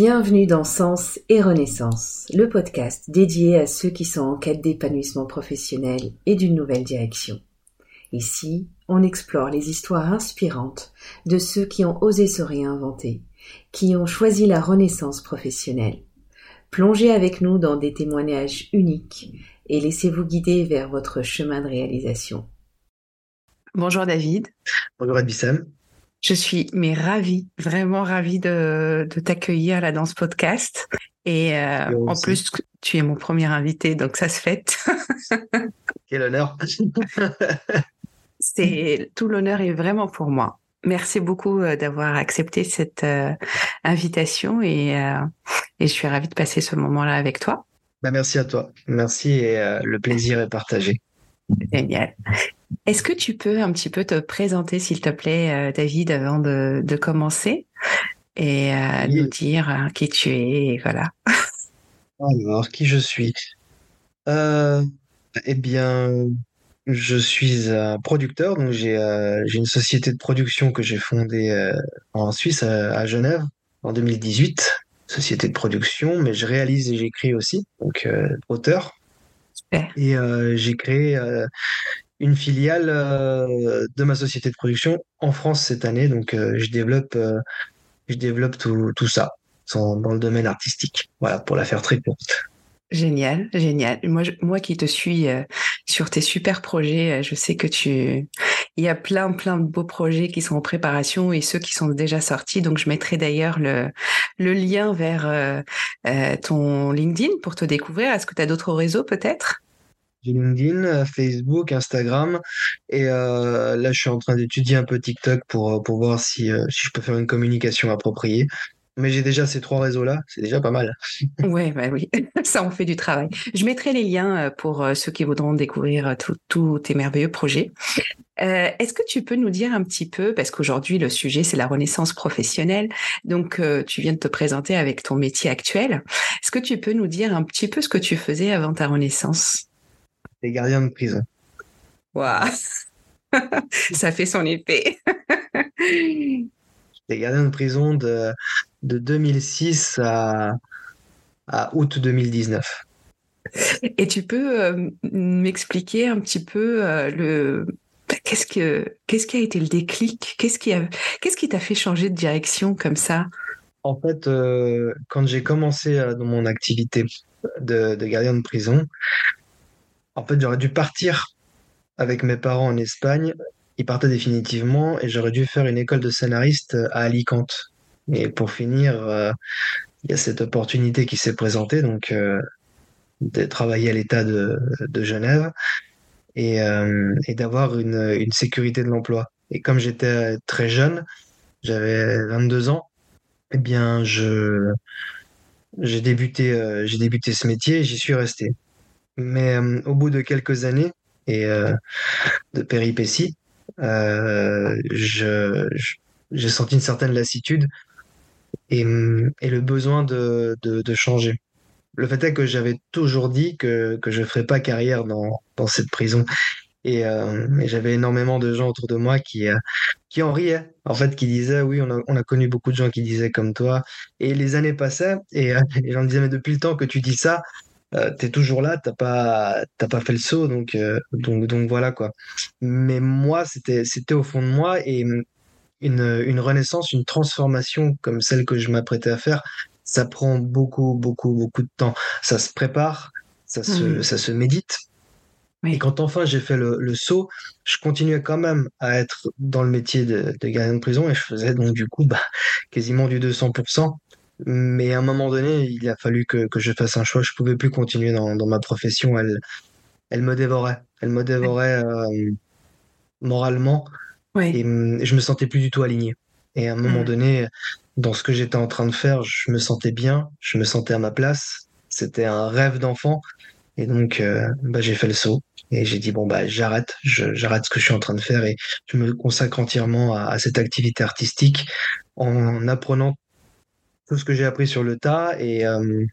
Bienvenue dans Sens et Renaissance, le podcast dédié à ceux qui sont en quête d'épanouissement professionnel et d'une nouvelle direction. Ici, on explore les histoires inspirantes de ceux qui ont osé se réinventer, qui ont choisi la renaissance professionnelle. Plongez avec nous dans des témoignages uniques et laissez-vous guider vers votre chemin de réalisation. Bonjour David. Bonjour Adbissam. Je suis mais ravie, vraiment ravie de, de t'accueillir là dans ce podcast. Et euh, en plus, tu es mon premier invité, donc ça se fête. Quel honneur. C'est tout l'honneur est vraiment pour moi. Merci beaucoup euh, d'avoir accepté cette euh, invitation et, et je suis ravie de passer ce moment-là avec toi. Bah merci à toi. Merci et le plaisir est partagé. Génial. Est-ce que tu peux un petit peu te présenter, s'il te plaît, euh, David, avant de, commencer et euh, nous dire euh, qui tu es, voilà. Alors, qui je suis? Eh bien, je suis un producteur, donc j'ai une société de production que j'ai fondée en Suisse, à, Genève, en 2018. Société de production, mais je réalise et j'écris aussi, donc auteur. Super. Et j'ai créé une filiale euh, de ma société de production en France cette année. Donc, euh, je développe, euh, je développe tout, tout ça dans le domaine artistique. Voilà, pour la faire très courte. Génial, génial. Moi, moi qui te suis sur tes super projets, je sais que tu, il y a plein, plein de beaux projets qui sont en préparation et ceux qui sont déjà sortis. Donc, je mettrai d'ailleurs le, lien vers ton LinkedIn pour te découvrir. Est-ce que tu as d'autres réseaux peut-être? J'ai LinkedIn, euh, Facebook, Instagram. Et euh, là, je suis en train d'étudier un peu TikTok pour, euh, pour voir si, si je peux faire une communication appropriée. Mais j'ai déjà ces trois réseaux-là, c'est déjà pas mal. ouais, bah oui, ça en fait du travail. Je mettrai les liens pour ceux qui voudront découvrir tous tes merveilleux projets. Est-ce que tu peux nous dire un petit peu, parce qu'aujourd'hui le sujet c'est la renaissance professionnelle, donc tu viens de te présenter avec ton métier actuel. Est-ce que tu peux nous dire un petit peu ce que tu faisais avant ta renaissance? Les gardiens de prison. Waouh Ça fait son épée. les gardiens de prison de, de 2006 à, à août 2019. Et tu peux euh, m'expliquer un petit peu euh, le qu'est-ce que qu'est-ce qui a été le déclic? Qu'est-ce qui a qu'est-ce qui t'a fait changer de direction comme ça? En fait, euh, quand j'ai commencé dans mon activité de, de, gardien de prison, en fait, j'aurais dû partir avec mes parents en Espagne. Ils partaient définitivement et j'aurais dû faire une école de scénariste à Alicante. Et pour finir, euh, il y a cette opportunité qui s'est présentée, donc euh, de travailler à l'État de, Genève et, euh, d'avoir une, sécurité de l'emploi. Et comme j'étais très jeune, j'avais 22 ans, eh bien, j'ai débuté, j'ai débuté ce métier et j'y suis resté. Mais au bout de quelques années et de péripéties, j'ai senti une certaine lassitude et, et le besoin de, de, changer. Le fait est que j'avais toujours dit que, que je ne ferais pas carrière dans, dans cette prison. Et, euh, et j'avais énormément de gens autour de moi qui, qui en riaient, en fait, qui disaient, oui, on a, on a connu beaucoup de gens qui disaient comme toi. Et les années passaient et, et j'en disais, mais depuis le temps que tu dis ça, euh, t'es toujours là, t'as pas, t'as pas fait le saut, donc, euh, donc, donc voilà quoi. Mais moi, c'était, c'était au fond de moi et une, une renaissance, une transformation comme celle que je m'apprêtais à faire, ça prend beaucoup, beaucoup, beaucoup de temps. Ça se prépare, ça se, mmh. ça se médite. Et quand enfin j'ai fait le, le, saut, je continuais quand même à être dans le métier de, de gardien de prison et je faisais donc du coup bah, quasiment du 200%. Mais à un moment donné, il a fallu que, que je fasse un choix. Je pouvais plus continuer dans, dans ma profession. Elle, elle me dévorait. Elle me dévorait euh, moralement. Et mm, je me sentais plus du tout aligné. Et à un moment mm. donné, dans ce que j'étais en train de faire, je me sentais bien. Je me sentais à ma place. C'était un rêve d'enfant. Et donc, euh, bah, j'ai fait le saut. Et j'ai dit, bon, bah, j'arrête. J'arrête ce que je suis en train de faire. Et je me consacre entièrement à, à cette activité artistique en apprenant tout ce que j'ai appris sur le tas et, euh,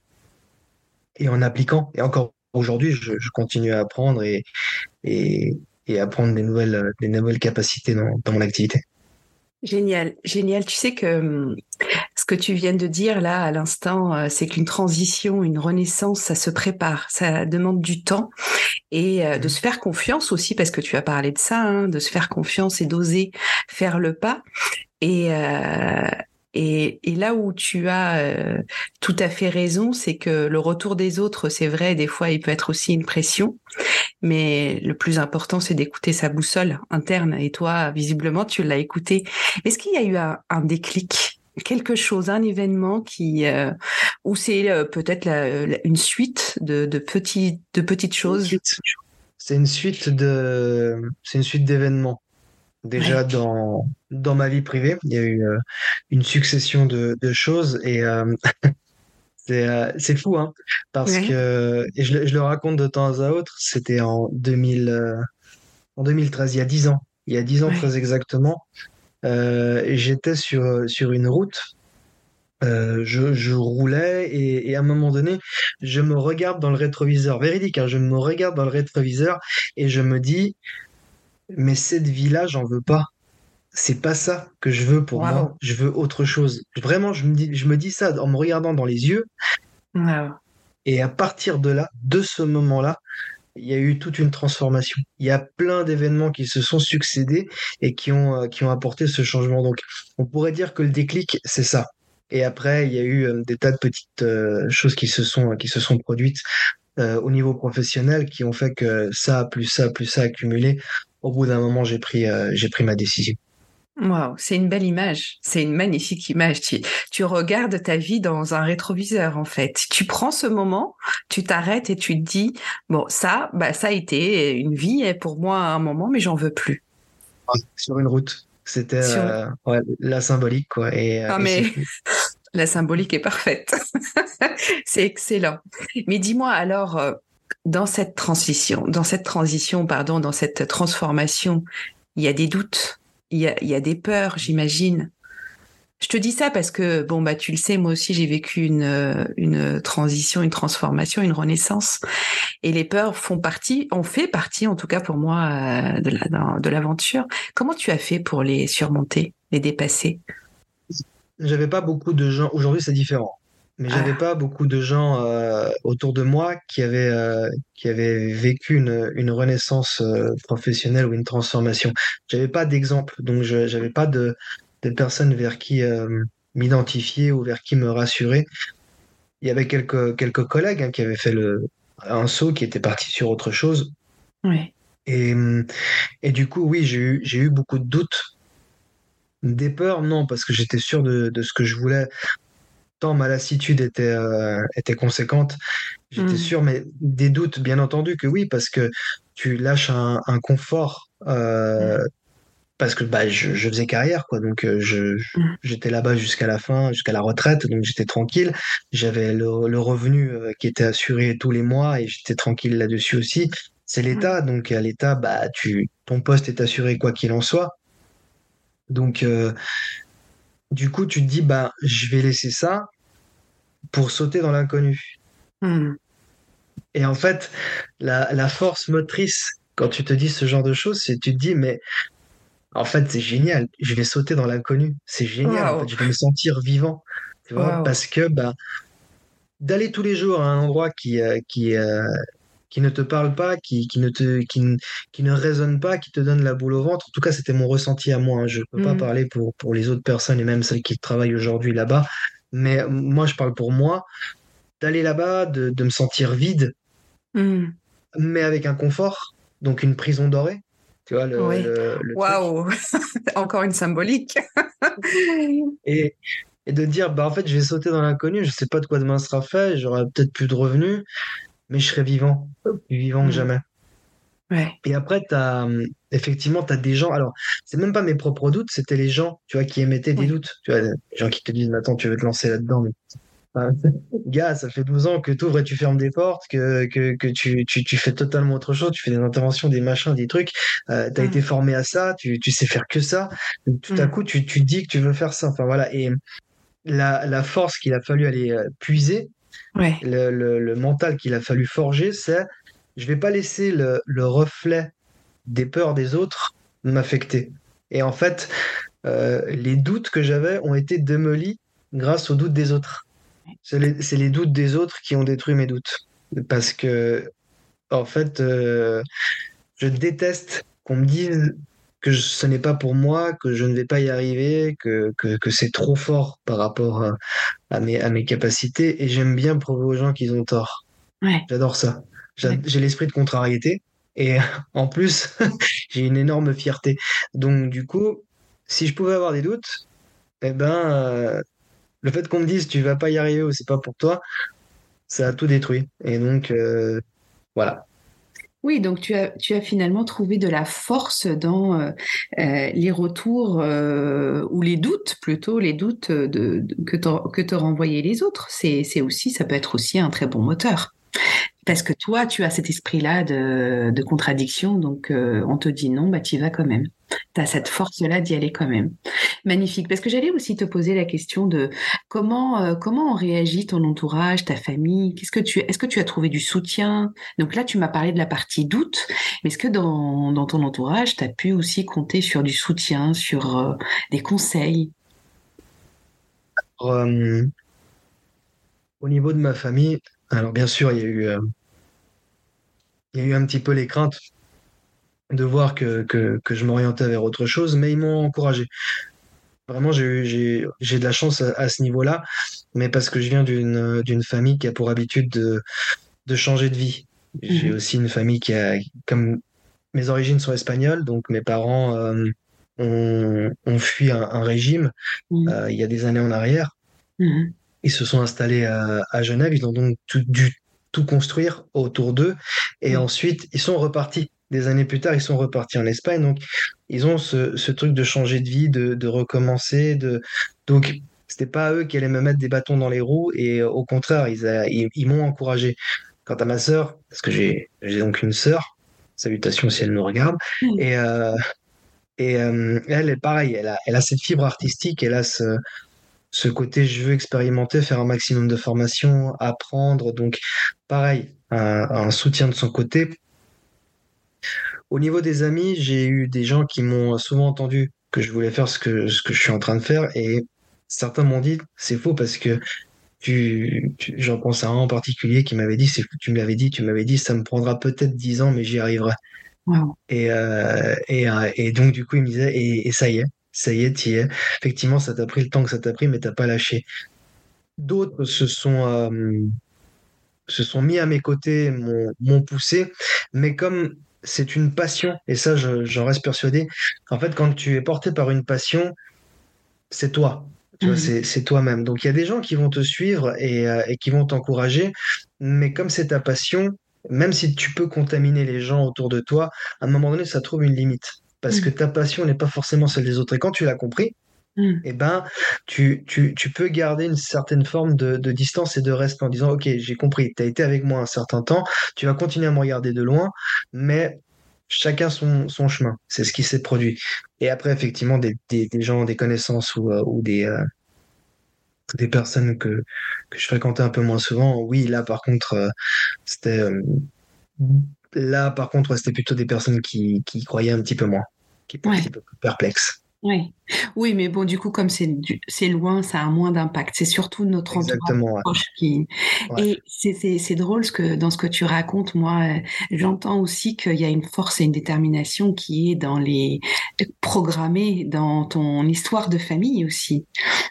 et en appliquant. Et encore aujourd'hui, je, je, continue à apprendre et, et, et apprendre des nouvelles, des nouvelles capacités dans, mon activité. Génial, génial. Tu sais que hum, ce que tu viens de dire là à l'instant, euh, c'est qu'une transition, une renaissance, ça se prépare, ça demande du temps et euh, de se faire confiance aussi, parce que tu as parlé de ça, hein, de se faire confiance et d'oser faire le pas. Et, euh, et, là où tu as euh, tout à fait raison, c'est que le retour des autres, c'est vrai, des fois, il peut être aussi une pression. Mais le plus important, c'est d'écouter sa boussole interne. Et toi, visiblement, tu l'as écouté. Est-ce qu'il y a eu un, un déclic quelque chose, un événement qui euh, ou c'est euh, peut-être une suite de, de petits de petites choses? C'est une suite de c'est une suite d'événements. Déjà dans dans ma vie privée, il y a eu euh, une succession de, de choses et c'est c'est fou hein parce que et je, je, le raconte de temps à autre. C'était en 2000 en 2013, il y a dix ans. Il y a dix ans très exactement. Euh, j'étais sur, sur une route. Euh, je, je, roulais et, et, à un moment donné, je me regarde dans le rétroviseur, véridique, hein, je me regarde dans le rétroviseur et je me dis, mais cette vie-là, j'en veux pas. C'est pas ça que je veux pour moi. Je veux autre chose. Vraiment, je me dis, je me dis ça en me regardant dans les yeux. Et à partir de là, de ce moment-là, il y a eu toute une transformation. Il y a plein d'événements qui se sont succédés et qui ont, euh, qui ont apporté ce changement. Donc, on pourrait dire que le déclic, c'est ça. Et après, il y a eu euh, des tas de petites euh, choses qui se sont, qui se sont produites au niveau professionnel qui ont fait que ça, plus ça, plus ça accumulé. Au bout d'un moment, j'ai pris, j'ai pris ma décision. Waouh, c'est une belle image, c'est une magnifique image. Tu, tu regardes ta vie dans un rétroviseur en fait. Tu prends ce moment, tu t'arrêtes et tu te dis bon ça, bah ça a été une vie pour moi à un moment, mais j'en veux plus. Sur une route, c'était euh, ouais, la symbolique quoi. Et, euh, ah, mais la symbolique est parfaite, c'est excellent. Mais dis-moi alors. Euh, dans cette transition, dans cette transition, pardon, dans cette transformation, il y a des doutes, il y a, des peurs, j'imagine. Je te dis ça parce que, bon, bah, tu le sais, moi aussi, j'ai vécu une, une transition, une transformation, une renaissance. Et les peurs font partie, ont fait partie, en tout cas pour moi, euh, de l'aventure. Comment tu as fait pour les surmonter, les dépasser? J'avais pas beaucoup de gens. Aujourd'hui, c'est différent mais j'avais ah. pas beaucoup de gens euh, autour de moi qui avaient euh, qui avaient vécu une, une renaissance euh, professionnelle ou une transformation. J'avais pas d'exemple, donc je j'avais pas de de personnes vers qui m'identifier ou vers qui me rassurer. Il y avait quelques quelques collègues hein, qui avaient fait le un saut, qui étaient partis sur autre chose. Oui. Et et du coup, oui, j'ai eu j'ai eu beaucoup de doutes. Des peurs, non, parce que j'étais sûr de, de ce que je voulais tant ma lassitude était, euh, était conséquente, j'étais mmh. sûr, mais des doutes, bien entendu que oui, parce que tu lâches un, confort. Euh, mmh. Parce que bah, je, faisais carrière, quoi. Donc, euh, je, mmh. j'étais là-bas jusqu'à la fin, jusqu'à la retraite. Donc, j'étais tranquille. J'avais le, revenu qui était assuré tous les mois et j'étais tranquille là-dessus aussi. C'est l'État. Donc, à l'État, bah, tu, ton poste est assuré quoi qu'il en soit. Donc, du coup, tu te dis, bah, je vais laisser ça pour sauter dans l'inconnu. Hmm. Et en fait, la, force motrice, quand tu te dis ce genre de choses, c'est tu te dis, mais en fait, c'est génial, je vais sauter dans l'inconnu. C'est génial, en fait, je vais me sentir vivant. Tu vois, parce que bah, d'aller tous les jours à un endroit qui, euh, qui, euh, qui ne te parle pas, qui, qui, ne te, qui, qui, ne résonne pas, qui te donne la boule au ventre. En tout cas, c'était mon ressenti à moi. Hein. Je ne peux pas mm. parler pour, pour les autres personnes et même celles qui travaillent aujourd'hui là-bas. Mais moi, je parle pour moi. D'aller là-bas, de, de, me sentir vide, mm. mais avec un confort, donc une prison dorée. Tu vois, le, Waouh Encore une symbolique. et, et de dire, bah, en fait, je vais sauter dans l'inconnu, je sais pas de quoi demain sera fait, j'aurai peut-être plus de revenus, mais je serai vivant, plus vivant que mm. jamais. Ouais. Et après, as, hum, effectivement, tu as des gens. Alors, c'est même pas mes propres doutes, c'était les gens, tu vois, qui émettaient des doutes. Tu vois, les gens qui te disent, attends, tu veux te lancer là-dedans. Mais... gars, ça fait 12 ans que tu ouvres et tu fermes des portes, que, que, que tu, tu, tu, fais totalement autre chose, tu fais des interventions, des machins, des trucs. Euh, tu as mm. été formé à ça, tu, tu sais faire que ça. tout à mm. coup, tu, tu dis que tu veux faire ça. Enfin, voilà. Et la, la force qu'il a fallu aller euh, puiser, le, mental qu'il a fallu forger, c'est je vais pas laisser le, reflet des peurs des autres m'affecter. Et en fait, euh, les doutes que j'avais ont été démolis grâce aux doutes des autres. C'est les, les doutes des autres qui ont détruit mes doutes. Parce que, en fait, euh, je déteste qu'on me dise que je- ce n'est pas pour moi, que je ne vais pas y arriver, que, que, que c'est trop fort par rapport à, à mes, à mes capacités. Et j'aime bien prouver aux gens qu'ils ont tort. Ouais. J'adore ça. Ouais. J'ai l'esprit de contrariété. Et en plus, j'ai une énorme fierté. Donc, du coup, si je pouvais avoir des doutes, eh ben, euh, le fait qu'on me dise tu vas pas y arriver ou c'est pas pour toi, ça a tout détruit. Et donc, euh, voilà. Oui, donc tu as, tu as finalement trouvé de la force dans euh, euh, les retours euh, ou les doutes plutôt, les doutes de, que te, que te renvoyaient les autres. C'est, aussi, ça peut être aussi un très bon moteur. Parce que toi, tu as cet esprit-là de, de contradiction, donc on te dit non, bah tu y vas quand même. Tu as cette force-là d'y aller quand même. Magnifique. Parce que j'allais aussi te poser la question de comment euh, comment on réagit ton entourage, ta famille? Qu'est-ce que tu est-ce que tu as trouvé du soutien? Donc là, tu m'as parlé de la partie doute, mais est-ce que dans, dans ton entourage, tu as pu aussi compter sur du soutien, sur euh, des conseils? Euh, au niveau de ma famille, alors bien sûr, il y a eu, il y a eu un petit peu les craintes de voir que, que, que je m'orientais vers autre chose, mais ils m'ont encouragé. Vraiment, j'ai j'ai, j'ai de la chance à, à ce niveau-là, mais parce que je viens d'une, famille qui a pour habitude de, de changer de vie. J'ai Mhm. aussi une famille qui a, comme mes origines sont espagnoles, donc mes parents euh, ont, ont fui un, un régime Mhm. euh, il y a des années en arrière. Mhm. Ils se sont installés à, à Genève, ils ont donc tout, dû tout construire autour d'eux, et ensuite ils sont repartis. Des années plus tard, ils sont repartis en Espagne, donc ils ont ce, ce truc de changer de vie, de, de recommencer, de donc c'était pas eux qui allaient me mettre des bâtons dans les roues, et euh, au contraire, ils, a- ils, ils m'ont encouragé. Quant à ma sœur, parce que j'ai donc une sœur, salutations si elle nous regarde, Mhm. et euh, et euh, elle est pareil, elle a, elle a cette fibre artistique, elle a ce, ce côté je veux expérimenter, faire un maximum de formation, apprendre. Donc, pareil, un, un soutien de son côté. Au niveau des amis, j'ai eu des gens qui m'ont souvent entendu que je voulais faire ce que, ce que je suis en train de faire et certains m'ont dit c'est faux parce que tu, tu- j'en pense à un en particulier qui m'avait dit tu me l'avais dit, tu m'avais dit ça me prendra peut-être 10 ans mais j'y arriverai. Wow. Et, euh, et, euh, et donc, du coup, il me disait, et, et ça y est, ça y est, t'y es. Effectivement, ça t'a pris le temps que ça t'a pris, mais t'as pas lâché. D'autres se sont, euh, se sont mis à mes côtés, m'ont m'ont poussé, mais comme c'est une passion, et ça, je- j'en reste persuadé, en fait, quand tu es porté par une passion, c'est toi. Tu vois, Mhm. c'est toi-même. Donc, il y a des gens qui vont te suivre et, euh, et qui vont t'encourager, mais comme c'est ta passion, même si tu peux contaminer les gens autour de toi, à un moment donné, ça trouve une limite. Parce que Mhm. ta passion n'est pas forcément celle des autres. Et quand tu l'as compris, Mhm. eh ben, tu, tu, tu peux garder une certaine forme de, de distance et de respect en disant, OK, j'ai compris, tu as été avec moi un certain temps, tu vas continuer à me regarder de loin, mais chacun son, son chemin. C'est ce qui s'est produit. Et après, effectivement, des, des, des gens, des connaissances ou, euh, ou des, euh, des personnes que, que je fréquentais un peu moins souvent, oui, là, par contre, euh, c'était, là, par contre, c'était plutôt des personnes qui, croyaient un petit peu moins, qui étaient un petit peu plus perplexes. Ouais. Oui, mais bon, du coup, comme c'est du- c'est loin, ça a moins d'impact. C'est surtout notre entourage ouais. proche qui. Ouais. Et c'est drôle ce que dans ce que tu racontes, moi, euh, j'entends aussi qu'il y a une force et une détermination qui est dans les programmée dans ton histoire de famille aussi.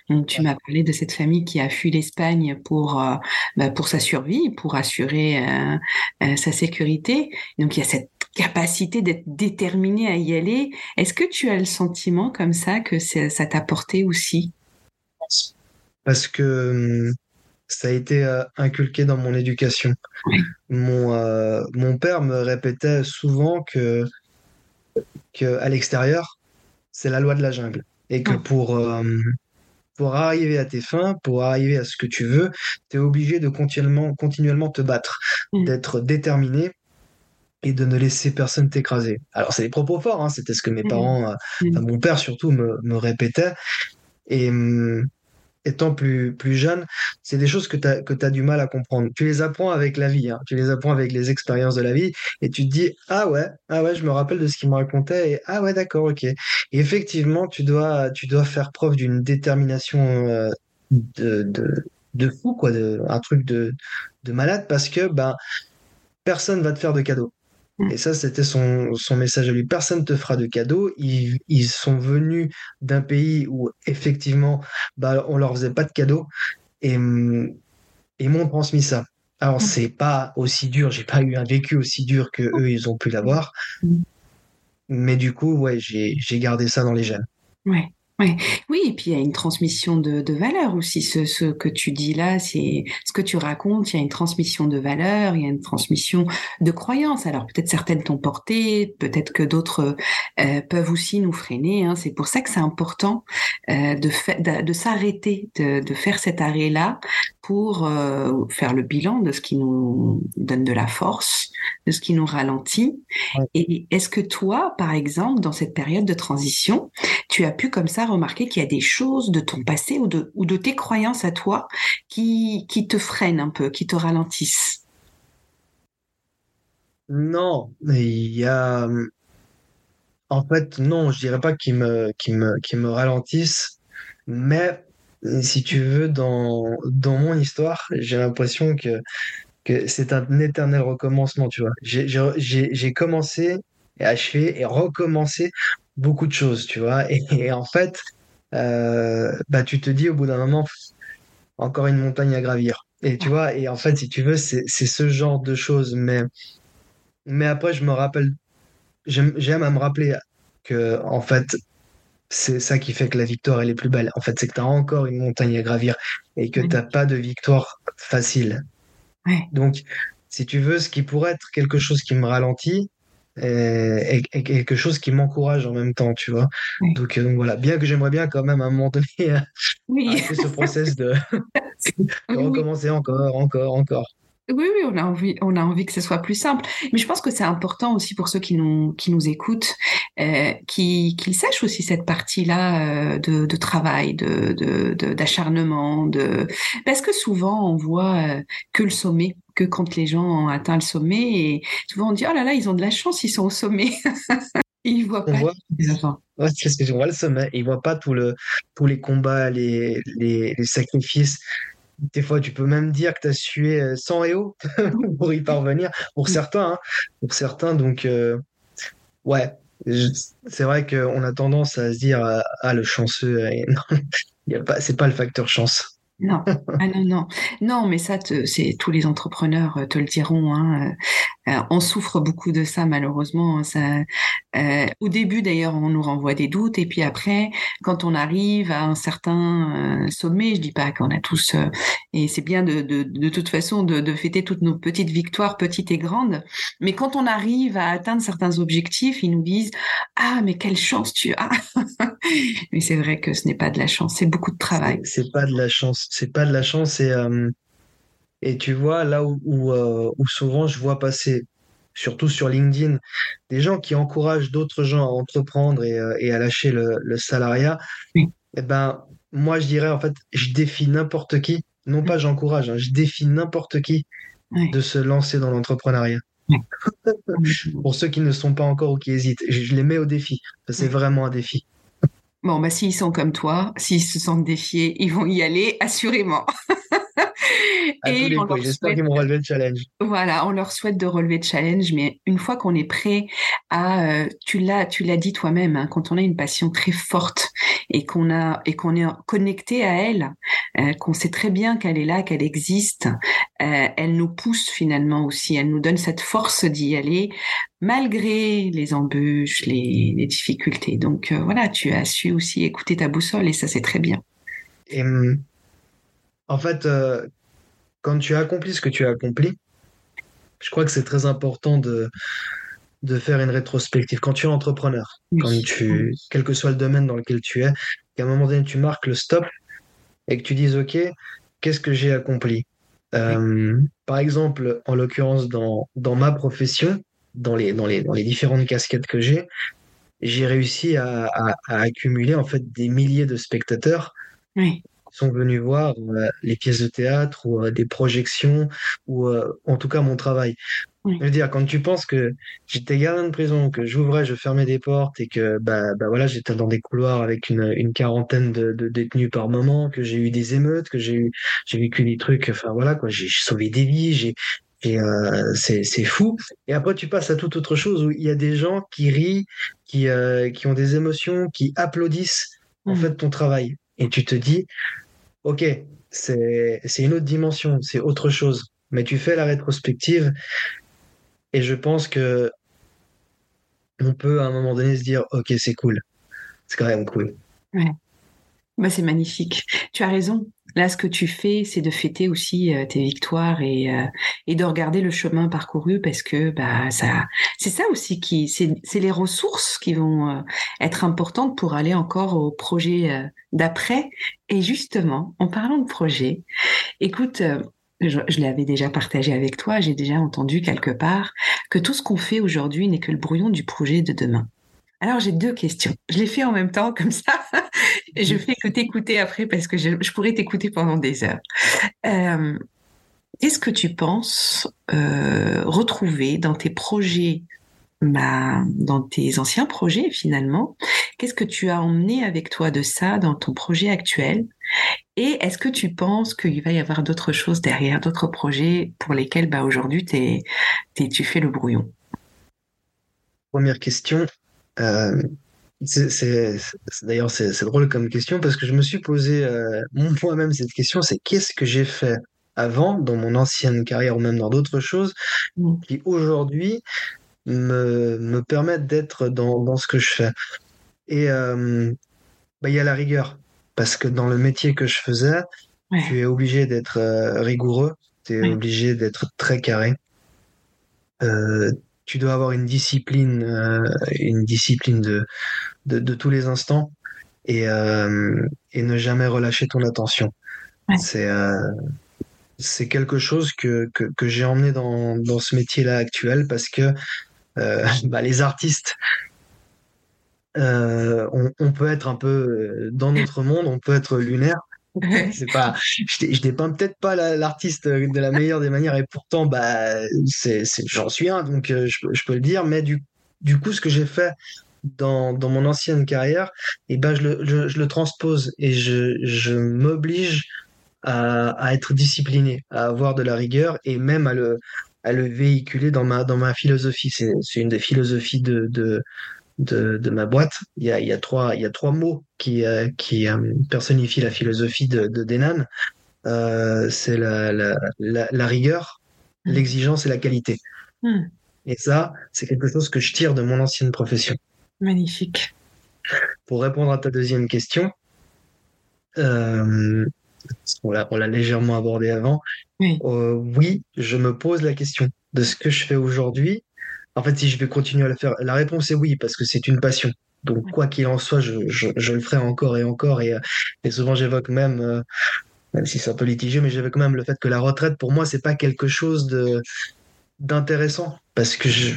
Donc, tu Ouais. m'as parlé de cette famille qui a fui l'Espagne pour euh, bah, pour sa survie, pour assurer euh, euh, sa sécurité. Donc, il y a cette capacité d'être déterminé à y aller. Est-ce que tu as le sentiment comme ça que ça t'a porté aussi? Parce que hum, ça a été euh, inculqué dans mon éducation. Oui. Mon, euh, mon père me répétait souvent que, que à l'extérieur, c'est la loi de la jungle. Et que pour, euh, pour arriver à tes fins, pour arriver à ce que tu veux, tu es obligé de continuellement, continuellement te battre, d'être déterminé et de ne laisser personne t'écraser. Alors, c'est des propos forts, hein, c'était ce que mes Mm. parents, euh, Mm. enfin, mon père surtout, me, me répétait. Et hum, étant plus, plus jeune, c'est des choses que tu as, que tu du mal à comprendre. Tu les apprends avec la vie, hein, tu les apprends avec les expériences de la vie, et tu te dis, ah ouais, ah ouais, je me rappelle de ce qu'il me racontait, et ah ouais, d'accord, ok. Et effectivement, tu dois, tu dois faire preuve d'une détermination euh, de, de, de fou, quoi, de, un truc de, de malade parce que ben, personne va te faire de cadeau. Mm. Et ça, c'était son, son message à lui. Personne te fera de cadeau. Ils, ils sont venus d'un pays où, effectivement, bah, on leur faisait pas de cadeaux. Et hum, ils m'ont transmis ça. Alors, Mm. c'est pas aussi dur. J'ai pas eu un vécu aussi dur que eux, ils ont pu l'avoir. Mm. Mais du coup, ouais, j'ai, j'ai gardé ça dans les gènes. Ouais. Ouais. Oui, et puis il y a une transmission de, de valeurs aussi. Ce, ce que tu dis là, c'est ce que tu racontes. Il y a une transmission de valeurs, il y a une transmission de croyances. Alors peut-être certaines t'ont porté, peut-être que d'autres euh, peuvent aussi nous freiner. Hein. C'est pour ça que c'est important euh, de, de, de s'arrêter, de, de faire cet arrêt-là pour euh, faire le bilan de ce qui nous donne de la force, de ce qui nous ralentit. Ouais. Et est-ce que toi, par exemple, dans cette période de transition, tu as pu comme ça remarquer qu'il y a des choses de ton passé ou de, ou de tes croyances à toi qui, qui te freinent un peu, qui te ralentissent? Non, il y a, en fait, non, je dirais pas qu'ils me, me ralentissent, mais si tu veux, dans, dans mon histoire, j'ai l'impression que, que c'est un éternel recommencement, tu vois. J'ai, commencé et achevé et recommencé beaucoup de choses, tu vois. Et, en fait, euh, bah, tu te dis au bout d'un moment, encore une montagne à gravir. Et tu vois, et en fait, si tu veux, c'est, ce genre de choses, mais, mais après, je me rappelle j'aime à me rappeler que, en fait, c'est ça qui fait que la victoire, elle est plus belle. En fait, c'est que tu as encore une montagne à gravir et que Ouais. t'as pas de victoire facile. Ouais. Donc, si tu veux, ce qui pourrait être quelque chose qui me ralentit euh, est, est quelque chose qui m'encourage en même temps, tu vois. Ouais. Donc, euh, donc voilà, bien que j'aimerais bien quand même à un moment donné Oui, arrêter ce process de, de recommencer encore, encore, encore. Oui, oui, on a envie, on a envie que ce soit plus simple. Mais je pense que c'est important aussi pour ceux qui nous, qui nous écoutent, euh, qui, qu'ils sachent aussi cette partie-là euh, de, de travail, de, d'acharnement, de, parce que souvent on voit euh, que le sommet, que quand les gens ont atteint le sommet, et souvent on dit oh là là, ils ont de la chance, ils sont au sommet. Ils voient On pas voit, les avant. ouais, c'est ce que je vois le sommet. Ils voient pas tout le, tous les combats, les, les, les sacrifices. Des fois, tu peux même dire que tu as sué euh, sang et eau pour y parvenir. Pour certains, hein. Pour certains, donc, euh, ouais. C'est vrai qu'on a tendance à se dire, ah, ah, le chanceux, euh, c'est pas le facteur chance. Non, ah non, non, non, mais ça, c'est tous les entrepreneurs euh, te le diront. Hein. Euh, on souffre beaucoup de ça, malheureusement. hein, Ça, euh, au début, d'ailleurs, on nous renvoie des doutes, et puis après, quand on arrive à un certain euh, sommet, je dis pas qu'on a tous, euh, et c'est bien de, de, de toute façon de, de fêter toutes nos petites victoires, petites et grandes. Mais quand on arrive à atteindre certains objectifs, ils nous disent ah mais quelle chance tu as. mais c'est vrai que ce n'est pas de la chance, c'est beaucoup de travail. C'est pas de la chance. C'est pas de la chance. Et, et tu vois, là où, où, euh, où souvent je vois passer, surtout sur LinkedIn, des gens qui encouragent d'autres gens à entreprendre et, euh, et à lâcher le, le salariat, Oui. eh ben, moi, je dirais, en fait, je défie n'importe qui. Non pas j'encourage, hein, je défie n'importe qui de se lancer dans l'entrepreneuriat. Pour ceux qui ne sont pas encore ou qui hésitent, je, je les mets au défi. C'est vraiment un défi. Bon, bah, s'ils sont comme toi, s'ils se sentent défiés, ils vont y aller, assurément. À tous Et les J'espère souhaite, qu'ils vont relever le challenge. voilà, on leur souhaite de relever le challenge, mais une fois qu'on est prêt à, euh, tu l'as, tu l'as dit toi-même, hein, quand on a une passion très forte et qu'on a, et qu'on est connecté à elle, euh, qu'on sait très bien qu'elle est là, qu'elle existe, euh, elle nous pousse finalement aussi, elle nous donne cette force d'y aller, malgré les embûches, les, les difficultés. Donc voilà, tu as su aussi écouter ta boussole et ça c'est très bien. Et hum, en fait, euh, quand tu as accompli ce que tu as accompli, je crois que c'est très important de, de faire une rétrospective. Quand tu es entrepreneur, quand tu, quel que soit le domaine dans lequel tu es, qu'à un moment donné, tu marques le stop et que tu dises, OK, qu'est-ce que j'ai accompli? Euh, par exemple, en l'occurrence, dans, dans ma profession, dans les, dans les, dans les différentes casquettes que j'ai, j'ai réussi à, à, à accumuler en fait des milliers de spectateurs Oui. Sont venus voir euh, les pièces de théâtre ou euh, des projections ou euh, en tout cas mon travail. Je veux dire, quand tu penses que j'étais gardien de prison, que j'ouvrais, je fermais des portes et que bah, bah voilà, j'étais dans des couloirs avec une, une quarantaine de, de détenus par moment, que j'ai eu des émeutes, que j'ai eu j'ai vécu des trucs, enfin voilà quoi, j'ai sauvé des vies, j'ai et euh, c'est fou. Et après tu passes à toute autre chose où il y a des gens qui rient, qui euh, qui ont des émotions, qui applaudissent en mmh. fait ton travail. Et tu te dis, ok, c'est une autre dimension, c'est autre chose. Mais tu fais la rétrospective et je pense que on peut à un moment donné se dire, ok, c'est cool. C'est quand même cool. Ouais. Bah, c'est magnifique. Tu as raison. Là, ce que tu fais, c'est de fêter aussi euh, tes victoires et, euh, et de regarder le chemin parcouru parce que bah ça, c'est ça aussi qui, c'est les ressources qui vont euh, être importantes pour aller encore au projet d'après. Et justement, en parlant de projet, écoute, je, l'avais déjà partagé avec toi, j'ai déjà entendu quelque part que tout ce qu'on fait aujourd'hui n'est que le brouillon du projet de demain. Alors j'ai deux questions. Je les fais en même temps comme ça. et je fais que t'écouter après parce que je, pourrais t'écouter pendant des heures. Euh, qu'est-ce que tu penses euh, retrouver dans tes projets, dans tes anciens projets finalement? Qu'est-ce que tu as emmené avec toi de ça dans ton projet actuel? Et est-ce que tu penses qu'il va y avoir d'autres choses derrière, d'autres projets pour lesquels bah, aujourd'hui tu fais le brouillon? Première question. Euh, c'est, d'ailleurs, c'est, drôle comme question parce que je me suis posé euh, moi-même cette question, c'est qu'est-ce que j'ai fait avant dans mon ancienne carrière ou même dans d'autres choses mm. qui aujourd'hui me, me permettent d'être dans, dans ce que je fais. Et euh, bah, il y a la rigueur parce que dans le métier que je faisais, tu es obligé d'être euh, rigoureux, tu es obligé d'être très carré. Tu dois avoir une discipline, euh, une discipline de, de, de, tous les instants et, euh, et ne jamais relâcher ton attention. C'est euh, c'est quelque chose que, que, que j'ai emmené dans, dans ce métier-là actuel parce que bah, les artistes on, on, peut être un peu dans notre monde, on peut être lunaire. C'est pas, je dépeins peut-être pas l'artiste de la meilleure des manières et pourtant, bah, c'est, j'en suis un, donc euh, je, je, peux le dire. Mais du, du coup, ce que j'ai fait dans, dans mon ancienne carrière, et eh ben, je le, je, je le transpose et je, je m'oblige à, à être discipliné, à avoir de la rigueur et même à le, à le véhiculer dans ma, dans ma philosophie. C'est, une des philosophies de, de, de ma boîte. Il y a, il y a trois, il y a trois mots qui, euh, qui euh, personnifient la philosophie de, de Denan. Euh, c'est la, la, la, la, rigueur, hmm. l'exigence et la qualité. Hmm. Et ça, c'est quelque chose que je tire de mon ancienne profession. Magnifique. Pour répondre à ta deuxième question, euh, on l'a légèrement abordé avant. Oui. Euh, oui, je me pose la question de ce que je fais aujourd'hui en fait, si je vais continuer à le faire, la réponse est oui, parce que c'est une passion. Donc, quoi qu'il en soit, je, je, je, le ferai encore et encore. Et, et souvent, j'évoque même, euh, même si c'est un peu litigieux, mais j'évoque même le fait que la retraite, pour moi, c'est pas quelque chose de d'intéressant. Parce que je,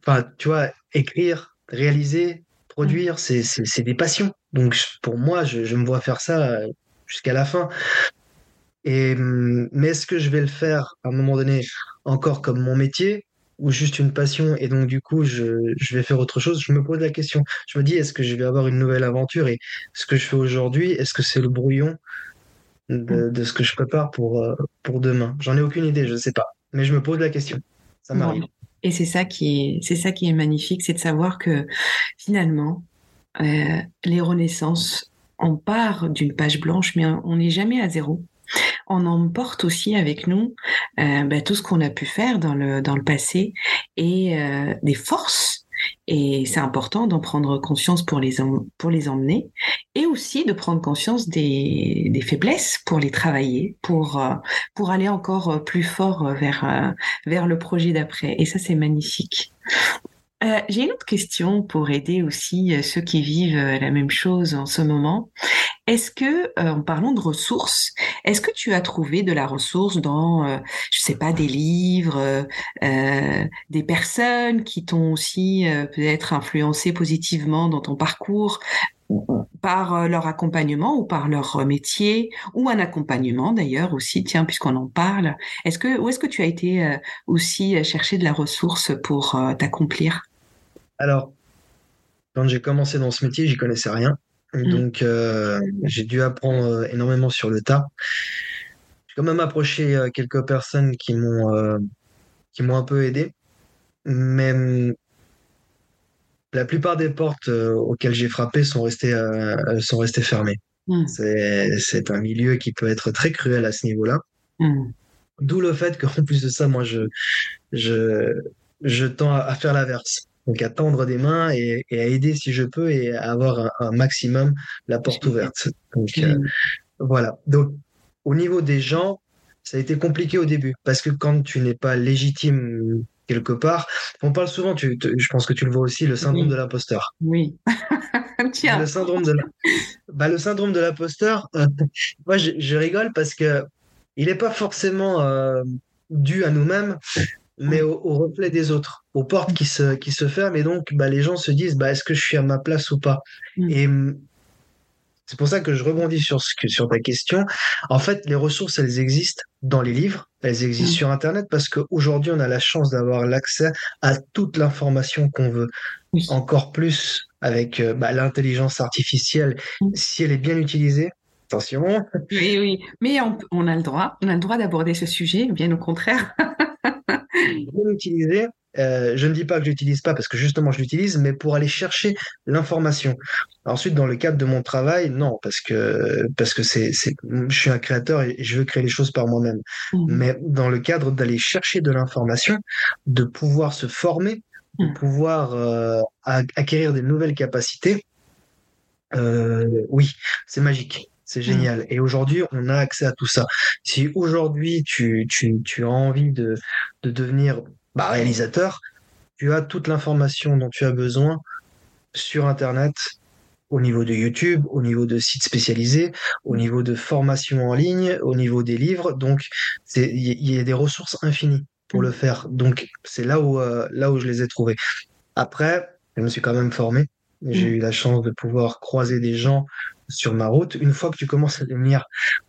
enfin, tu vois, écrire, réaliser, produire, c'est, c'est, c'est des passions. Donc, pour moi, je, je me vois faire ça jusqu'à la fin. Et, mais est-ce que je vais le faire à un moment donné encore comme mon métier? Ou juste une passion et donc du coup je, je, vais faire autre chose, je me pose la question. Je me dis est-ce que je vais avoir une nouvelle aventure et ce que je fais aujourd'hui, est-ce que c'est le brouillon de, mm. de, ce que je prépare pour, euh, pour demain? J'en ai aucune idée, je ne sais pas. Mais je me pose la question. Ça m'arrive. Et c'est ça qui est, c'est ça qui est magnifique, c'est de savoir que finalement, euh, les renaissances, on part d'une page blanche, mais on n'est jamais à zéro on emporte aussi avec nous euh, ben, tout ce qu'on a pu faire dans le, dans le passé et euh, des forces. Et c'est important d'en prendre conscience pour les, pour les emmener et aussi de prendre conscience des, des faiblesses pour les travailler, pour, euh, pour aller encore plus fort vers, vers le projet d'après. Et ça, c'est magnifique. Euh, j'ai une autre question pour aider aussi euh, ceux qui vivent euh, la même chose en ce moment. Est-ce que, en parlant de ressources, est-ce que tu as trouvé de la ressource dans, je sais pas, des livres, des personnes qui t'ont aussi peut-être influencé positivement dans ton parcours par leur accompagnement ou par leur métier ou un accompagnement d'ailleurs aussi, tiens, puisqu'on en parle. Est-ce que, où est-ce que tu as été aussi chercher de la ressource pour t'accomplir? Alors, quand j'ai commencé dans ce métier, j'y connaissais rien. Mmh. Donc, j'ai dû apprendre énormément sur le tas. J'ai quand même approché quelques personnes qui m'ont qui m'ont un peu aidé. Mais la plupart des portes euh, auxquelles j'ai frappé sont restées, euh, sont restées fermées. Hmm. C'est un milieu qui peut être très cruel à ce niveau-là. Hmm. D'où le fait qu'en plus de ça, moi, je, je, je tends à, faire l'inverse. Donc à tendre des mains et, à aider si je peux et à avoir un, maximum la porte ouverte. Donc euh, voilà. Donc au niveau des gens, ça a été compliqué au début parce que quand tu n'es pas légitime quelque part. On parle souvent, tu, je pense que tu le vois aussi, le syndrome de l'imposteur. Oui. Tiens. Le syndrome de bah, le syndrome de l'imposteur, euh, moi je, rigole parce que il n'est pas forcément euh, dû à nous-mêmes, mais au, reflet des autres, aux portes qui se, qui se ferment. Et donc, bah, les gens se disent, bah, est-ce que je suis à ma place ou pas? Mm. Et c'est pour ça que je rebondis sur, ce que, sur ta question. En fait, les ressources, elles existent dans les livres, elles existent mm. sur Internet parce qu'aujourd'hui, on a la chance d'avoir l'accès à toute l'information qu'on veut. Encore plus avec euh, bah, l'intelligence artificielle, mm. si elle est bien utilisée. Attention. Oui, oui. Mais on, on a le droit, on a le droit d'aborder ce sujet, bien au contraire. bien utilisée, euh, je ne dis pas que je l'utilise pas parce que justement je l'utilise, mais pour aller chercher l'information. Ensuite, dans le cadre de mon travail, non, parce que parce que c'est je suis un créateur et je veux créer les choses par moi-même. Mmh. Mais dans le cadre d'aller chercher de l'information, de pouvoir se former, de mmh. pouvoir euh, acquérir des nouvelles capacités, euh, oui, c'est magique. C'est mmh. génial. Et aujourd'hui, on a accès à tout ça. Si aujourd'hui, tu, tu, tu as envie de, de devenir bah, réalisateur, tu as toute l'information dont tu as besoin sur Internet, au niveau de YouTube, au niveau de sites spécialisés, au niveau de formation en ligne, au niveau des livres. Donc, il y, a des ressources infinies pour le faire. Donc, c'est là où, euh, là où je les ai trouvées. Après, je me suis quand même formé. J'ai mm. eu la chance de pouvoir croiser des gens sur ma route. Une fois que tu commences à devenir,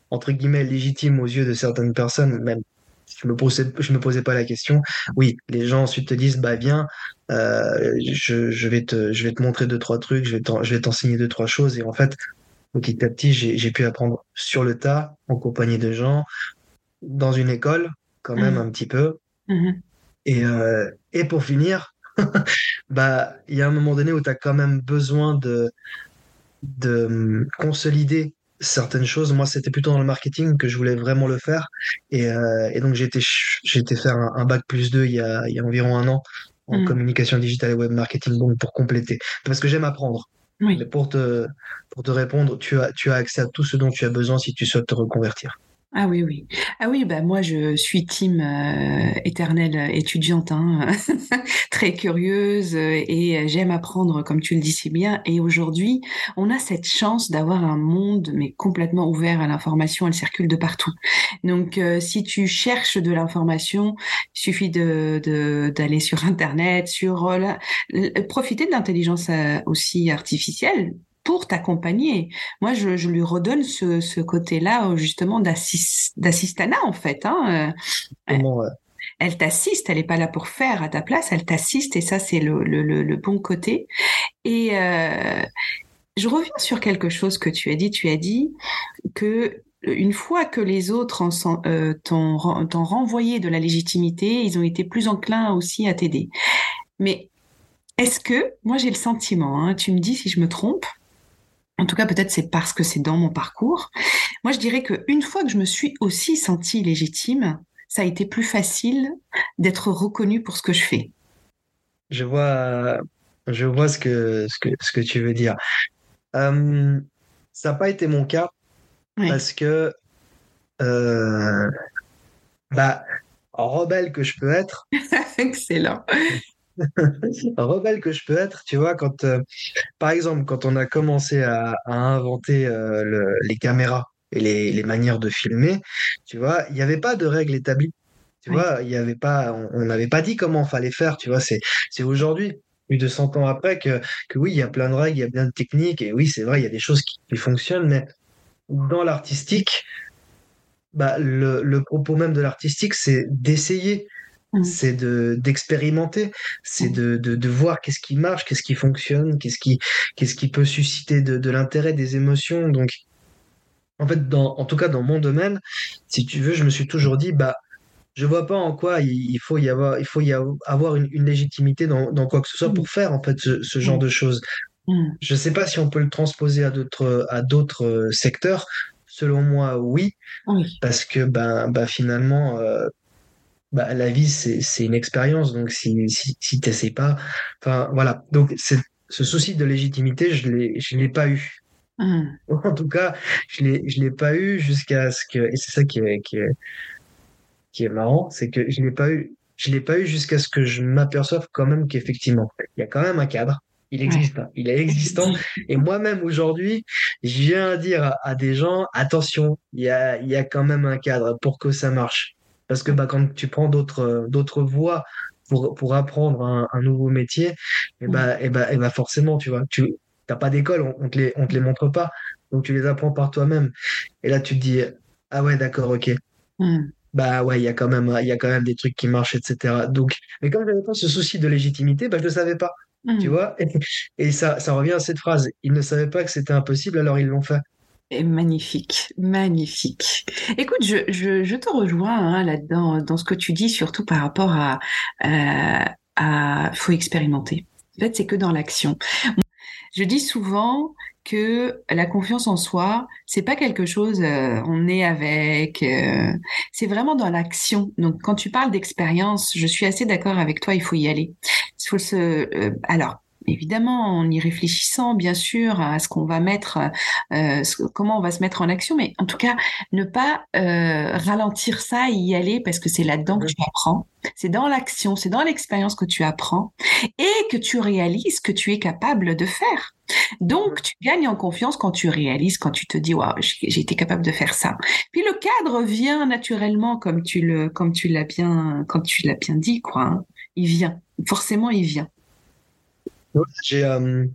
entre guillemets, légitime aux yeux de certaines personnes, même je me posais, je me posais pas la question. Oui, les gens ensuite te disent, bah viens, euh, je, je, vais te, je vais te montrer deux trois trucs, je vais je vais t'enseigner deux trois choses. Et en fait, petit à petit, j'ai pu apprendre sur le tas, en compagnie de gens, dans une école, quand même mmh. un petit peu. Mmh. Et, euh, et pour finir, bah il y a un moment donné où tu as quand même besoin de de hum, consolider certaines choses. Moi, c'était plutôt dans le marketing que je voulais vraiment le faire. Et, euh, et donc, j'ai été, été faire un, bac plus 2 il y a, il y a environ un an en mm. communication digitale et web marketing, donc pour compléter. Parce que j'aime apprendre. Oui. Mais pour te, pour te répondre, tu as, tu as accès à tout ce dont tu as besoin si tu souhaites te reconvertir. Ah oui, oui. Ah oui, bah moi je suis team euh, éternelle étudiante, hein, très curieuse euh, et j'aime apprendre comme tu le dis si bien. Et aujourd'hui, on a cette chance d'avoir un monde mais complètement ouvert à l'information, elle circule de partout. Donc euh, si tu cherches de l'information, il suffit de d'aller sur internet, sur profiter de l'intelligence aussi artificielle pour t'accompagner. Moi, je, lui redonne ce, côté-là, euh, justement, d'assistana, en fait. Hein. Euh, elle t'assiste, elle n'est pas là pour faire à ta place, elle t'assiste, et ça, c'est le, bon côté. Et euh, je reviens sur quelque chose que tu as dit. Tu as dit que une fois que les autres t'ont renvoyé de la légitimité, ils ont été plus enclins aussi à t'aider. Mais est-ce que, moi j'ai le sentiment, hein, tu me dis si je me trompe, en tout cas, peut-être c'est parce que c'est dans mon parcours. Moi, je dirais qu'une fois que je me suis aussi sentie légitime, ça a été plus facile d'être reconnue pour ce que je fais. Je vois, je vois ce que, ce que, ce que tu veux dire. Euh, ça n'a pas été mon cas parce que, euh, bah, rebelle que je peux être. Excellent. rebelle que je peux être, tu vois, quand, euh, par exemple, quand on a commencé à, inventer euh, les caméras et les, manières de filmer, tu vois, il n'y avait pas de règles établies. Tu vois, il y avait pas, on n'avait pas dit comment fallait faire, tu vois, c'est, c'est aujourd'hui. plus de 100 ans après que, que oui, il y a plein de règles, il y a plein de techniques, et oui, c'est vrai, il y a des choses qui, qui fonctionnent, mais dans l'artistique, bah, le, le propos même de l'artistique, c'est d'essayer, Mm. c'est de d'expérimenter, c'est Mm. de, de, de voir qu'est-ce qui marche, qu'est-ce qui fonctionne, qu'est-ce qui qu'est-ce qui peut susciter de, de l'intérêt, des émotions. Donc, en fait, dans, en tout cas dans mon domaine, si tu veux, je me suis toujours dit, bah, je vois pas en quoi il, il faut y avoir, il faut y av- avoir une, une légitimité dans, dans quoi que ce soit Mm. pour faire en fait ce, ce genre de choses. Mm. Je sais pas si on peut le transposer à d'autres à d'autres euh, secteurs. Selon moi, oui, Oui. parce que ben, ben finalement, euh, bah, la vie c'est c'est une expérience. Donc si si si t'essayes pas, enfin voilà. Donc ce souci de légitimité, je l'ai je l'ai pas eu. Mm. En tout cas, je l'ai je l'ai pas eu jusqu'à ce que et c'est ça qui est qui est qui est marrant, c'est que je l'ai pas eu je l'ai pas eu jusqu'à ce que je m'aperçoive quand même qu'effectivement il y a quand même un cadre. Il existe, hein, il est existant. Et moi-même aujourd'hui, je viens à dire à, à des gens, attention, il y a, il y a quand même un cadre pour que ça marche. Parce que bah, quand tu prends d'autres d'autres voies pour, pour apprendre un, un nouveau métier, et bah, et bah, et bah forcément, tu vois, tu t'as pas d'école, on, on te les on te les montre pas, donc tu les apprends par toi-même. Et là, tu te dis, ah ouais, d'accord, ok. Mm. Bah ouais, il y a quand même y a quand même des trucs qui marchent, etc. Donc, mais comme j'avais pas ce souci de légitimité, bah je le savais pas. Tu Mm. vois et, et ça, ça revient à cette phrase. Ils ne savaient pas que c'était impossible, alors ils l'ont fait. Magnifique, magnifique. Écoute, je, je, je te rejoins hein, là-dedans, dans ce que tu dis, surtout par rapport à, euh, faut expérimenter. En fait, c'est que dans l'action. Je dis souvent que la confiance en soi, c'est pas quelque chose euh, on est avec, euh, c'est vraiment dans l'action. Donc quand tu parles d'expérience, je suis assez d'accord avec toi, il faut y aller. Il faut se euh, alors évidemment en y réfléchissant bien sûr à ce qu'on va mettre euh, ce- comment on va se mettre en action mais en tout cas ne pas euh, ralentir ça et y aller parce que c'est là-dedans que tu apprends. C'est dans l'action c'est dans l'expérience que tu apprends et que tu réalises que tu es capable de faire. Donc tu gagnes en confiance quand tu réalises quand tu te dis waouh j'ai été capable de faire ça. Puis le cadre vient naturellement comme tu le comme tu l'as bien comme tu l'as bien dit quoi hein. il vient. Forcément il vient J'ai euh,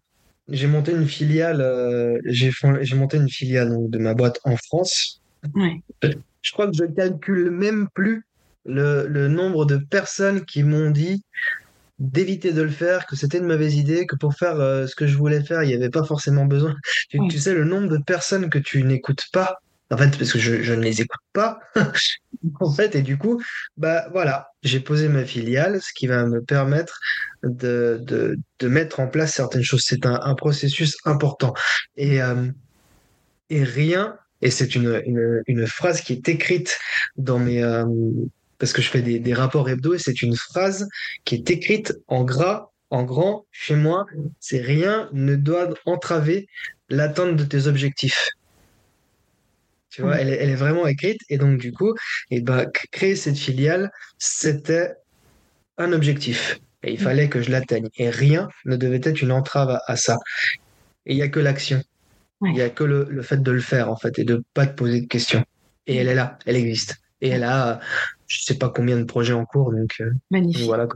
j'ai monté une filiale, euh, j'ai monté une filiale donc, de ma boîte en France. ouais Je crois que je calcule même plus le, le nombre de personnes qui m'ont dit d'éviter de le faire, que c'était une mauvaise idée, que pour faire euh, ce que je voulais faire, il n'y avait pas forcément besoin. Tu sais, le nombre de personnes que tu n'écoutes pas, en fait, parce que je, ne les écoute pas, en fait, et du coup, bah voilà, j'ai posé ma filiale, ce qui va me permettre de, de, mettre en place certaines choses. C'est un, processus important. Et, euh, et rien, et c'est une, une, une phrase qui est écrite dans mes... euh, parce que je fais des, des rapports hebdo et c'est une phrase qui est écrite en gras, en grand, chez moi. C'est rien ne doit entraver l'atteinte de tes objectifs. Tu vois, elle est, elle est vraiment écrite et donc du coup, et ben, c- créer cette filiale, c'était un objectif et il fallait que je l'atteigne et rien ne devait être une entrave à, à ça. Et il y a que l'action. Ouais. Il y a que le, le fait de le faire en fait et de pas te poser de questions. Et elle est là, elle existe. Et elle a, je sais pas combien de projets en cours, donc, euh, donc magnifique voilà.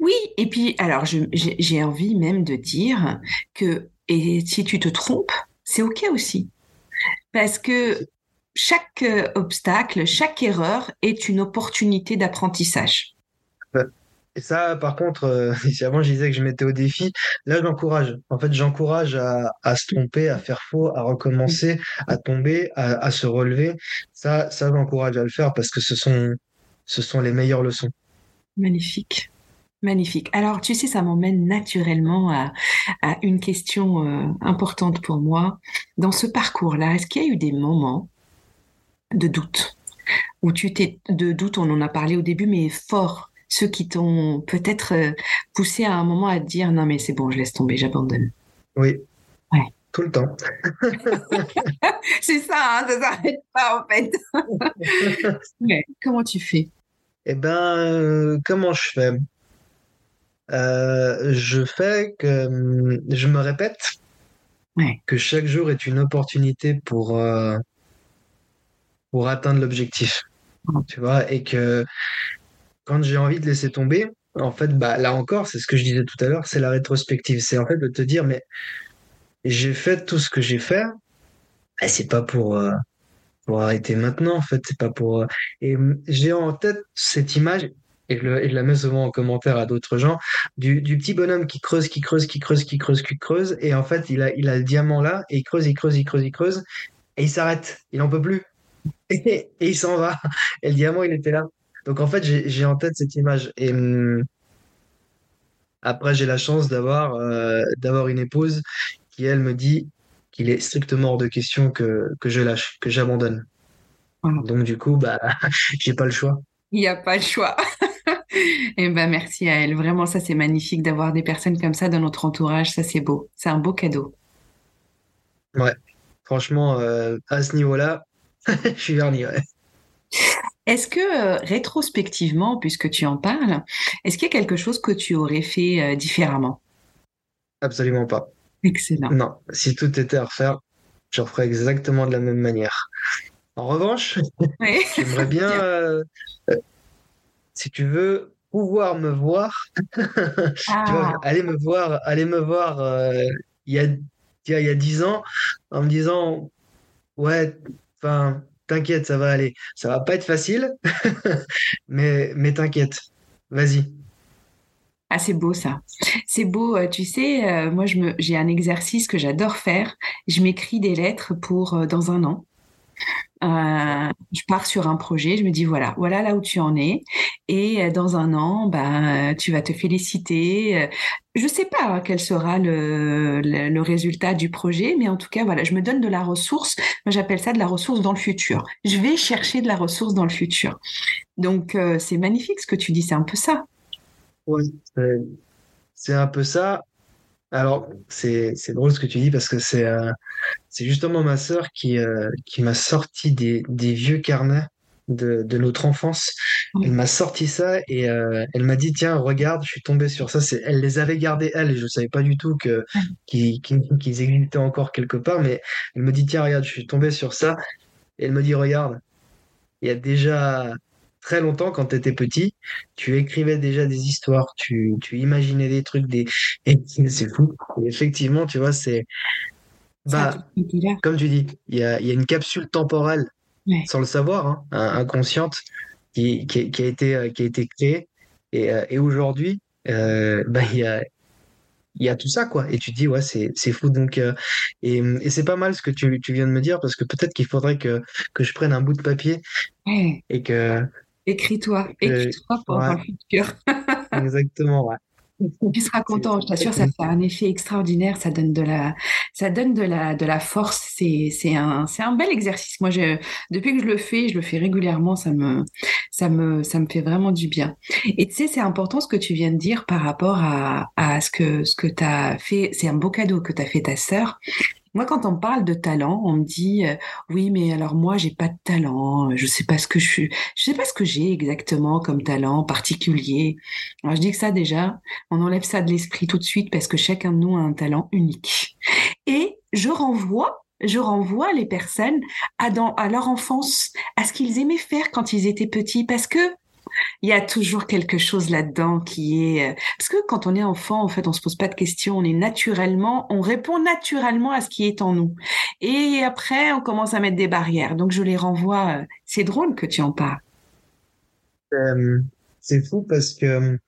Oui, et puis alors j'ai envie même de dire que et si tu te trompes, c'est ok aussi, parce que chaque euh, obstacle, chaque erreur est une opportunité d'apprentissage. Et ça, par contre, euh, si avant je disais que je mettais au défi, là j'encourage. En fait, j'encourage à, à se tromper, à faire faux, à recommencer, à tomber, à, à se relever. Ça, ça j'encourage à le faire parce que ce sont, ce sont les meilleures leçons. Magnifique. Magnifique. Alors, tu sais, ça m'emmène naturellement à, à une question euh, importante pour moi. Dans ce parcours-là, est-ce qu'il y a eu des moments de doute où tu t'es de doute, on en a parlé au début, mais fort, ceux qui t'ont peut-être euh, poussé à un moment à te dire non mais c'est bon, je laisse tomber, j'abandonne. Oui. Ouais. Tout le temps. C'est ça, hein, ça s'arrête pas en fait. Comment tu fais? Eh ben, euh, comment je fais? Euh, je fais que hum, je me répète Ouais. que chaque jour est une opportunité pour, euh, pour atteindre l'objectif. Tu vois, et que quand j'ai envie de laisser tomber, en fait, bah, là encore, c'est ce que je disais tout à l'heure, c'est la rétrospective. C'est en fait de te dire, mais j'ai fait tout ce que j'ai fait, et c'est pas pour, euh, pour arrêter maintenant, en fait, c'est pas pour. euh, Et j'ai en tête cette image, et le- et je la mets souvent en commentaire à d'autres gens, du, du petit bonhomme qui creuse, qui creuse, qui creuse, qui creuse, qui creuse, et en fait, il a, il a le diamant là, et il creuse, il creuse, il creuse, il creuse, et il s'arrête, il en peut plus, et, et il s'en va, et le diamant, il était là. Donc en fait, j'ai en tête cette image. Et hum, après, j'ai la chance d'avoir euh, d'avoir une épouse qui, elle, me dit qu'il est strictement hors de question que, que je lâche, que j'abandonne. Donc du coup, bah, j'ai pas le choix. Il n'y a pas le choix. Eh ben, merci à elle. Vraiment, ça, c'est magnifique d'avoir des personnes comme ça dans notre entourage. Ça, c'est beau. C'est un beau cadeau. Ouais, franchement, euh, à ce niveau-là, je suis verni. Ouais. Est-ce que, euh, rétrospectivement, puisque tu en parles, est-ce qu'il y a quelque chose que tu aurais fait euh, différemment? Absolument pas. Excellent. Non, si tout était à refaire, je referais exactement de la même manière. En revanche, Oui. j'aimerais bien, euh, euh, si tu veux, pouvoir me voir Tu vois, Ah, aller me voir, aller me voir il y a, il y a, 10 ans en me disant, ouais, t'inquiète, ça va aller. Ça va pas être facile, mais, mais t'inquiète, vas-y. ah, c'est beau ça. C'est beau. euh, Tu sais, euh, moi, j'ai un exercice que j'adore faire. Je m'écris des lettres pour euh, dans un an. Euh, je pars sur un projet, je me dis voilà, voilà là où tu en es, et euh, dans un an, ben tu vas te féliciter. Euh, Je sais pas hein, quel sera le, résultat du projet, mais en tout cas voilà, je me donne de la ressource. Moi j'appelle ça de la ressource dans le futur. Je vais chercher de la ressource dans le futur. Donc euh, c'est magnifique ce que tu dis, c'est un peu ça. C'est c'est un peu ça. Alors, c'est c'est drôle ce que tu dis parce que c'est euh, c'est justement ma sœur qui euh, qui m'a sorti des des vieux carnets de de notre enfance. Elle m'a sorti ça et euh, elle m'a dit tiens regarde, je suis tombé sur ça. C'est elle les avait gardés elle et je savais pas du tout que qu'ils qu'ils qu'ils existaient encore quelque part. Mais elle me dit tiens regarde, je suis tombé sur ça et elle me dit regarde, il y a déjà très longtemps quand tu étais petit, tu écrivais déjà des histoires, tu tu imaginais des trucs des et c'est fou. Et effectivement, tu vois, c'est bah comme tu dis, il y a y a une capsule temporelle Ouais. sans le savoir, hein, in- inconsciente, qui, qui, qui a été, euh, qui a été créée. Et, euh, et aujourd'hui, euh, bah, il y a, il y a tout ça, quoi. Et tu te dis, ouais, c'est, c'est fou. Donc, euh, et, et c'est pas mal ce que tu, tu viens de me dire, parce que peut-être qu'il faudrait que, que je prenne un bout de papier et que, Écris-toi, que- écris-toi pour ouais, dans le futur. exactement, ouais. Tu seras content, je t'assure, ça fait un effet extraordinaire, ça donne de la, ça donne de la, de la force. C'est, c'est un, c'est un bel exercice. Moi, je, depuis que je le fais, je le fais régulièrement, ça me, ça me, ça me fait vraiment du bien. Et tu sais, c'est important ce que tu viens de dire par rapport à, à ce que, ce que t'as fait. C'est un beau cadeau que t'as fait ta sœur. Moi, quand on parle de talent, on me dit euh, oui, mais alors moi, j'ai pas de talent, je sais pas ce que je suis, je sais pas ce que j'ai exactement comme talent particulier. Alors je dis que ça déjà, on enlève ça de l'esprit tout de suite parce que chacun de nous a un talent unique. Et je renvoie, je renvoie les personnes à dans à leur enfance, à ce qu'ils aimaient faire quand ils étaient petits, parce que il y a toujours quelque chose là-dedans qui est euh, parce que quand on est enfant, en fait, on se pose pas de questions, on est naturellement, on répond naturellement à ce qui est en nous. Et après, on commence à mettre des barrières. Donc je les renvoie. euh, C'est drôle que tu en parles. euh, c'est fou parce que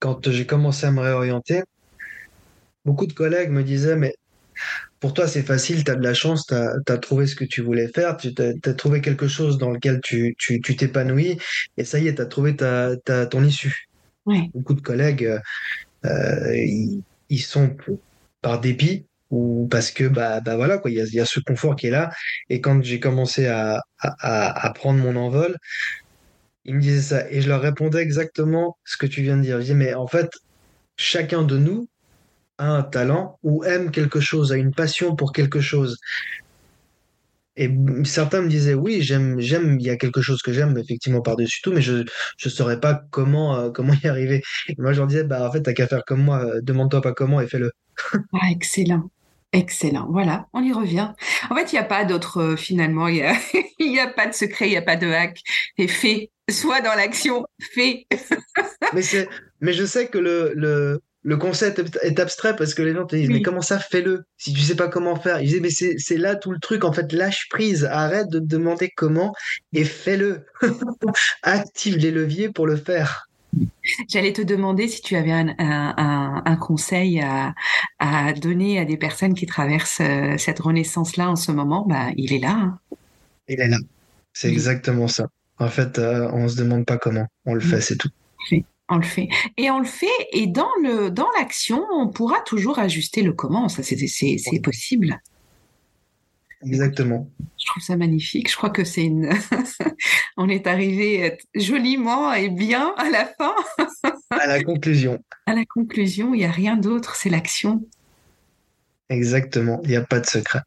quand j'ai commencé à me réorienter, beaucoup de collègues me disaient, mais pour toi, c'est facile, tu as de la chance, tu as, trouvé ce que tu voulais faire, tu as, trouvé quelque chose dans lequel tu tu, tu t'épanouis, et ça y est, tu as trouvé ta, ta, ton issue. Ouais. Beaucoup de collègues, euh, ils, ils sont par dépit ou parce que bah, bah voilà il y a, il y a ce confort qui est là. Et quand j'ai commencé à, à, à prendre mon envol, ils me disaient ça, et je leur répondais exactement ce que tu viens de dire. Je disais, mais en fait, chacun de nous a un talent ou aime quelque chose, a une passion pour quelque chose. Et certains me disaient oui, j'aime, j'aime, il y a quelque chose que j'aime effectivement par-dessus tout, mais je je saurais pas comment euh, comment y arriver. Et moi je leur disais bah en fait t'as qu'à faire comme moi, euh, demande-toi pas comment et fais-le. Ah, excellent. Excellent. Voilà, on y revient. En fait, il n'y a pas d'autre, euh, finalement, il n'y a, y a pas de secret, il n'y a pas de hack. Et fais, soit dans l'action, fais. mais, mais je sais que le, le, le concept est abstrait parce que les gens te disent mais comment ça fais-le? Si tu sais pas comment faire ils disaient mais c'est là tout le truc en fait lâche prise arrête de te demander comment et fais-le active les leviers pour le faire J'allais te demander si tu avais un, un, un conseil à, à, donner à des personnes qui traversent euh, cette renaissance-là en ce moment. Bah, il est là. Hein. Il est là. C'est exactement ça. En fait, euh, on se demande pas comment. On le fait, c'est tout. On le fait. Et on le fait, et dans le dans l'action, on pourra toujours ajuster le comment. Ça, c'est possible. Exactement. Je trouve ça magnifique. Je crois que c'est une. on est arrivé joliment et bien à la fin. à la conclusion. À la conclusion, il n'y a rien d'autre, c'est l'action. Exactement. Il n'y a pas de secret.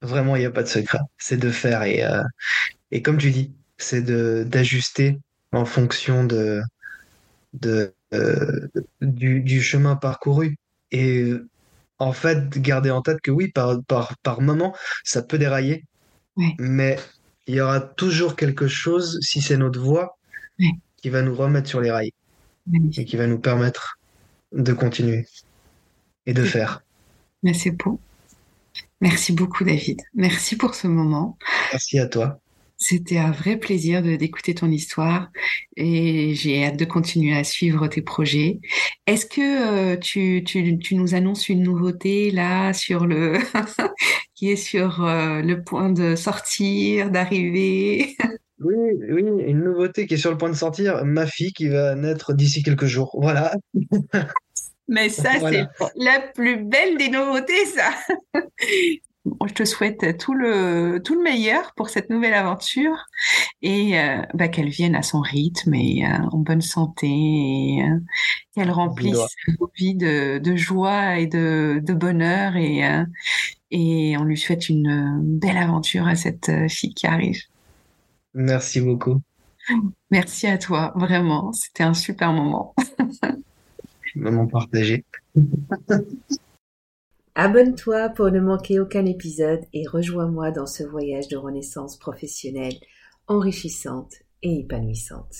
Vraiment, il n'y a pas de secret. C'est de faire et euh, et comme tu dis, c'est de d'ajuster en fonction de de, euh, du, chemin parcouru. Et en fait, garder en tête que oui, par, par, par moment, ça peut dérailler, mais il y aura toujours quelque chose, si c'est notre voie, qui va nous remettre sur les rails et qui va nous permettre de continuer et de faire. Mais c'est beau. Merci beaucoup, David. Merci pour ce moment. Merci à toi. C'était un vrai plaisir d'écouter ton histoire et j'ai hâte de continuer à suivre tes projets. Est-ce que euh, tu, tu, tu, nous annonces une nouveauté là sur le qui est sur euh, le point de sortir, d'arriver? Oui, oui, une nouveauté qui est sur le point de sortir. Ma fille qui va naître d'ici quelques jours. Voilà. Mais ça, c'est la plus belle des nouveautés, ça je te souhaite tout le, tout le meilleur pour cette nouvelle aventure et euh, bah, qu'elle vienne à son rythme et euh, en bonne santé et euh, qu'elle remplisse nos vies de, de, joie et de, de bonheur et, et on lui souhaite une belle aventure à cette fille qui arrive. Merci beaucoup. Merci à toi, vraiment. C'était un super moment. moment partagé. Abonne-toi pour ne manquer aucun épisode et rejoins-moi dans ce voyage de renaissance professionnelle enrichissante et épanouissante.